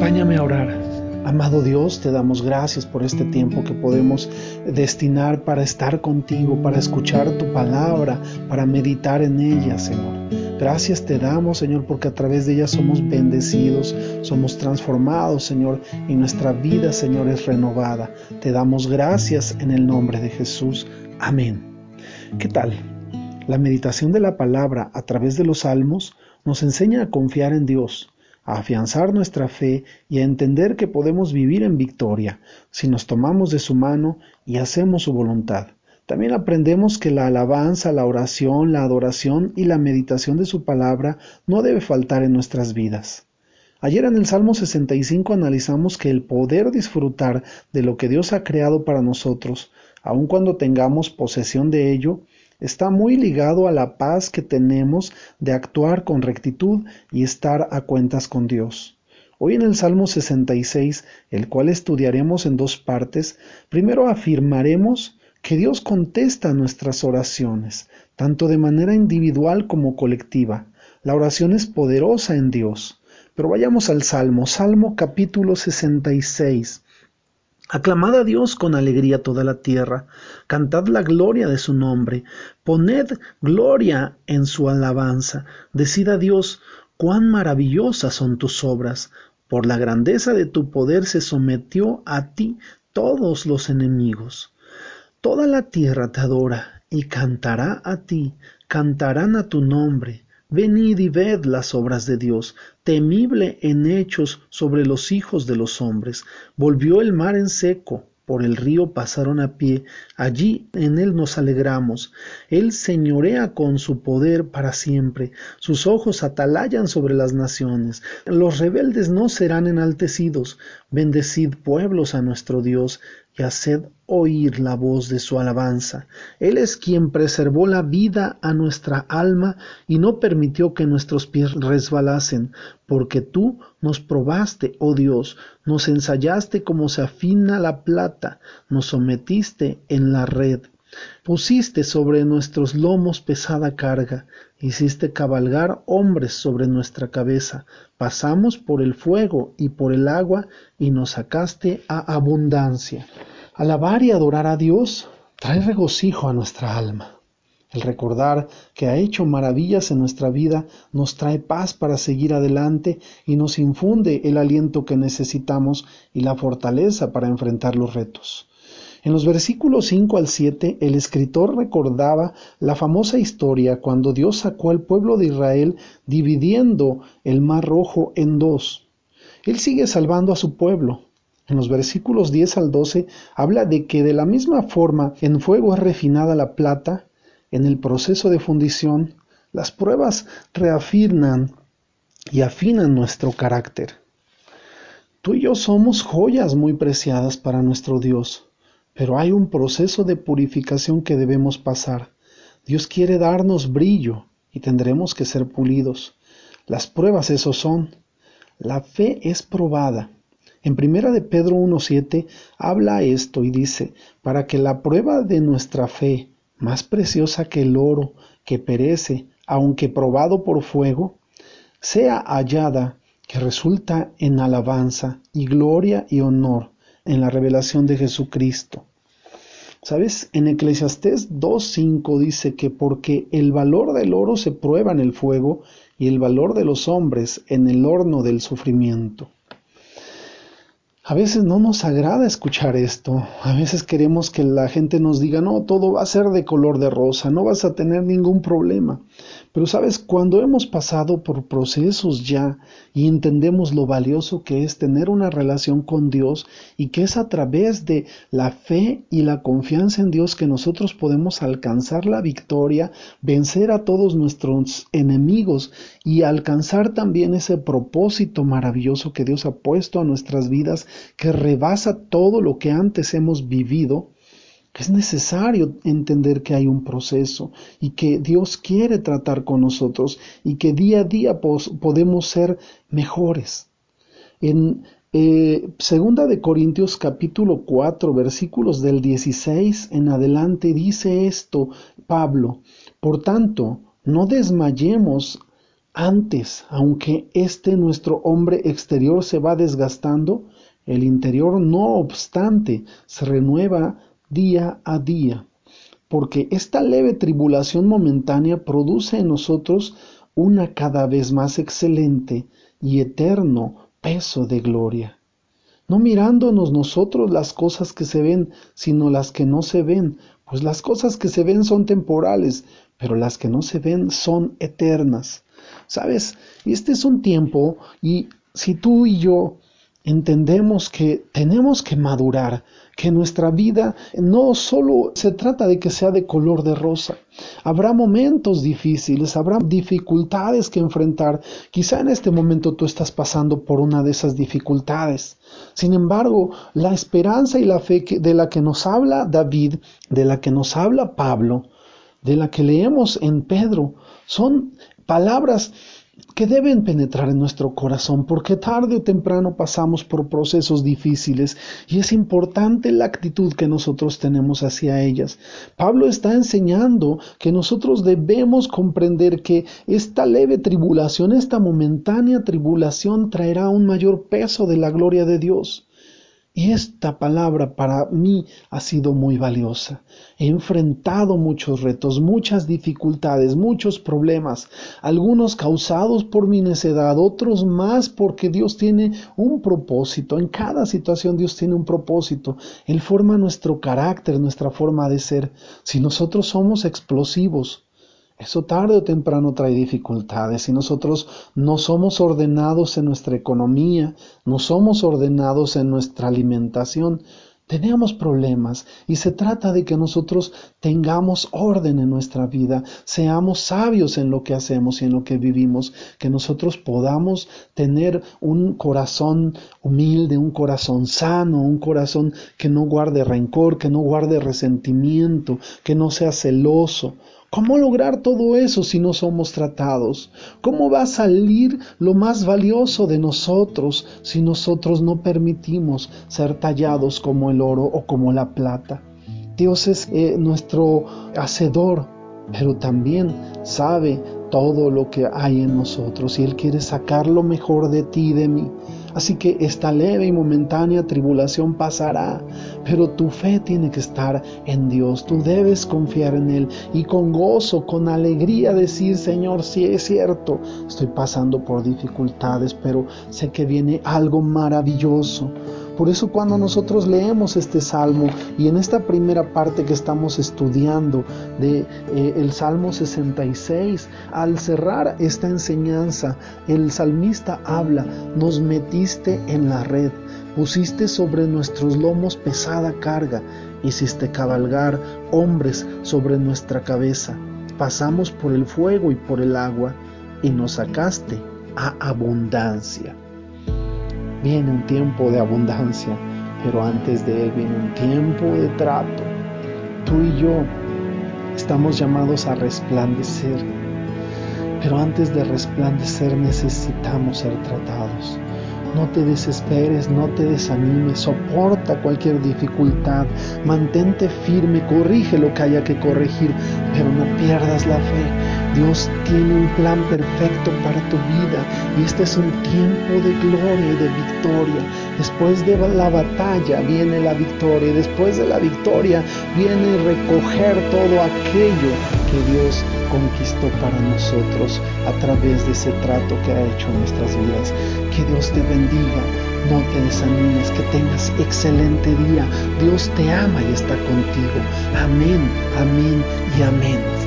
Acompáñame a orar. Amado Dios, te damos gracias por este tiempo que podemos destinar para estar contigo, para escuchar tu palabra, para meditar en ella, Señor. Gracias te damos, Señor, porque a través de ella somos bendecidos, somos transformados, Señor, y nuestra vida, Señor, es renovada. Te damos gracias en el nombre de Jesús. Amén. ¿Qué tal? La meditación de la palabra a través de los salmos nos enseña a confiar en Dios, a afianzar nuestra fe y a entender que podemos vivir en victoria si nos tomamos de su mano y hacemos su voluntad. También aprendemos que la alabanza, la oración, la adoración y la meditación de su palabra no debe faltar en nuestras vidas. Ayer en el Salmo 65 analizamos que el poder disfrutar de lo que Dios ha creado para nosotros, aun cuando tengamos posesión de ello, está muy ligado a la paz que tenemos de actuar con rectitud y estar a cuentas con Dios. Hoy en el Salmo 66, el cual estudiaremos en dos partes, primero afirmaremos que Dios contesta nuestras oraciones, tanto de manera individual como colectiva. La oración es poderosa en Dios. Pero vayamos al Salmo, Salmo capítulo 66. Aclamad a Dios con alegría toda la tierra, cantad la gloria de su nombre, poned gloria en su alabanza, decid a Dios, cuán maravillosas son tus obras, por la grandeza de tu poder se sometió a ti todos los enemigos. Toda la tierra te adora y cantará a ti, cantarán a tu nombre. Venid y ved las obras de Dios, temible en hechos sobre los hijos de los hombres. Volvió el mar en seco, por el río pasaron a pie, allí en él nos alegramos. Él señorea con su poder para siempre, sus ojos atalayan sobre las naciones. Los rebeldes no serán enaltecidos. Bendecid pueblos a nuestro Dios haced oír la voz de su alabanza. Él es quien preservó la vida a nuestra alma y no permitió que nuestros pies resbalasen, porque tú nos probaste, oh Dios, nos ensayaste como se afina la plata, nos sometiste en la red. Pusiste sobre nuestros lomos pesada carga, hiciste cabalgar hombres sobre nuestra cabeza, pasamos por el fuego y por el agua, y nos sacaste a abundancia. Alabar y adorar a Dios trae regocijo a nuestra alma. El recordar que ha hecho maravillas en nuestra vida nos trae paz para seguir adelante y nos infunde el aliento que necesitamos y la fortaleza para enfrentar los retos. En los versículos 5 al 7, el escritor recordaba la famosa historia cuando Dios sacó al pueblo de Israel dividiendo el mar rojo en dos. Él sigue salvando a su pueblo. En los versículos 10 al 12 habla de que de la misma forma en fuego es refinada la plata, en el proceso de fundición, las pruebas reafirman y afinan nuestro carácter. Tú y yo somos joyas muy preciadas para nuestro Dios. Pero hay un proceso de purificación que debemos pasar. Dios quiere darnos brillo y tendremos que ser pulidos. Las pruebas eso son. La fe es probada. En primera de Pedro 1.7 habla esto y dice, para que la prueba de nuestra fe, más preciosa que el oro, que perece, aunque probado por fuego, sea hallada que resulta en alabanza y gloria y honor en la revelación de Jesucristo. ¿Sabes? En Eclesiastés 2.5 dice que porque el valor del oro se prueba en el fuego y el valor de los hombres en el horno del sufrimiento. A veces no nos agrada escuchar esto. A veces queremos que la gente nos diga, no, todo va a ser de color de rosa, no vas a tener ningún problema. Pero sabes, cuando hemos pasado por procesos ya y entendemos lo valioso que es tener una relación con Dios y que es a través de la fe y la confianza en Dios que nosotros podemos alcanzar la victoria, vencer a todos nuestros enemigos y alcanzar también ese propósito maravilloso que Dios ha puesto a nuestras vidas que rebasa todo lo que antes hemos vivido, es necesario entender que hay un proceso y que Dios quiere tratar con nosotros y que día a día podemos ser mejores. En eh, segunda de Corintios capítulo 4 versículos del 16 en adelante dice esto Pablo, por tanto, no desmayemos Antes, aunque este nuestro hombre exterior se va desgastando, el interior no obstante se renueva día a día, porque esta leve tribulación momentánea produce en nosotros una cada vez más excelente y eterno peso de gloria. No mirándonos nosotros las cosas que se ven, sino las que no se ven, pues las cosas que se ven son temporales, pero las que no se ven son eternas. ¿Sabes? Este es un tiempo y si tú y yo entendemos que tenemos que madurar, que nuestra vida no solo se trata de que sea de color de rosa. Habrá momentos difíciles, habrá dificultades que enfrentar. Quizá en este momento tú estás pasando por una de esas dificultades. Sin embargo, la esperanza y la fe de la que nos habla David, de la que nos habla Pablo, de la que leemos en Pedro, son palabras que deben penetrar en nuestro corazón, porque tarde o temprano pasamos por procesos difíciles y es importante la actitud que nosotros tenemos hacia ellas. Pablo está enseñando que nosotros debemos comprender que esta leve tribulación, esta momentánea tribulación traerá un mayor peso de la gloria de Dios. Y esta palabra para mí ha sido muy valiosa. He enfrentado muchos retos, muchas dificultades, muchos problemas, algunos causados por mi necedad, otros más porque Dios tiene un propósito. En cada situación Dios tiene un propósito. Él forma nuestro carácter, nuestra forma de ser. Si nosotros somos explosivos, eso tarde o temprano trae dificultades. Si nosotros no somos ordenados en nuestra economía, no somos ordenados en nuestra alimentación, tenemos problemas y se trata de que nosotros tengamos orden en nuestra vida, seamos sabios en lo que hacemos y en lo que vivimos, que nosotros podamos tener un corazón humilde, un corazón sano, un corazón que no guarde rencor, que no guarde resentimiento, que no sea celoso, ¿Cómo lograr todo eso si no somos tratados? ¿Cómo va a salir lo más valioso de nosotros si nosotros no permitimos ser tallados como el oro o como la plata? Dios es eh, nuestro hacedor, pero también sabe todo lo que hay en nosotros y Él quiere sacar lo mejor de ti y de mí. Así que esta leve y momentánea tribulación pasará, pero tu fe tiene que estar en Dios. Tú debes confiar en Él y con gozo, con alegría decir, Señor, si es cierto, estoy pasando por dificultades, pero sé que viene algo maravilloso por eso cuando nosotros leemos este salmo y en esta primera parte que estamos estudiando de eh, el Salmo 66, al cerrar esta enseñanza, el salmista habla, nos metiste en la red, pusiste sobre nuestros lomos pesada carga, hiciste cabalgar hombres sobre nuestra cabeza, pasamos por el fuego y por el agua y nos sacaste a abundancia. Viene un tiempo de abundancia, pero antes de él viene un tiempo de trato. Tú y yo estamos llamados a resplandecer, pero antes de resplandecer necesitamos ser tratados. No te desesperes, no te desanimes, soporta cualquier dificultad, mantente firme, corrige lo que haya que corregir, pero no pierdas la fe Dios tiene un plan perfecto para tu vida y este es un tiempo de gloria y de victoria. Después de la batalla viene la victoria y después de la victoria viene recoger todo aquello que Dios conquistó para nosotros a través de ese trato que ha hecho en nuestras vidas. Que Dios te bendiga, no te desanimes, que tengas excelente día. Dios te ama y está contigo. Amén, amén y amén.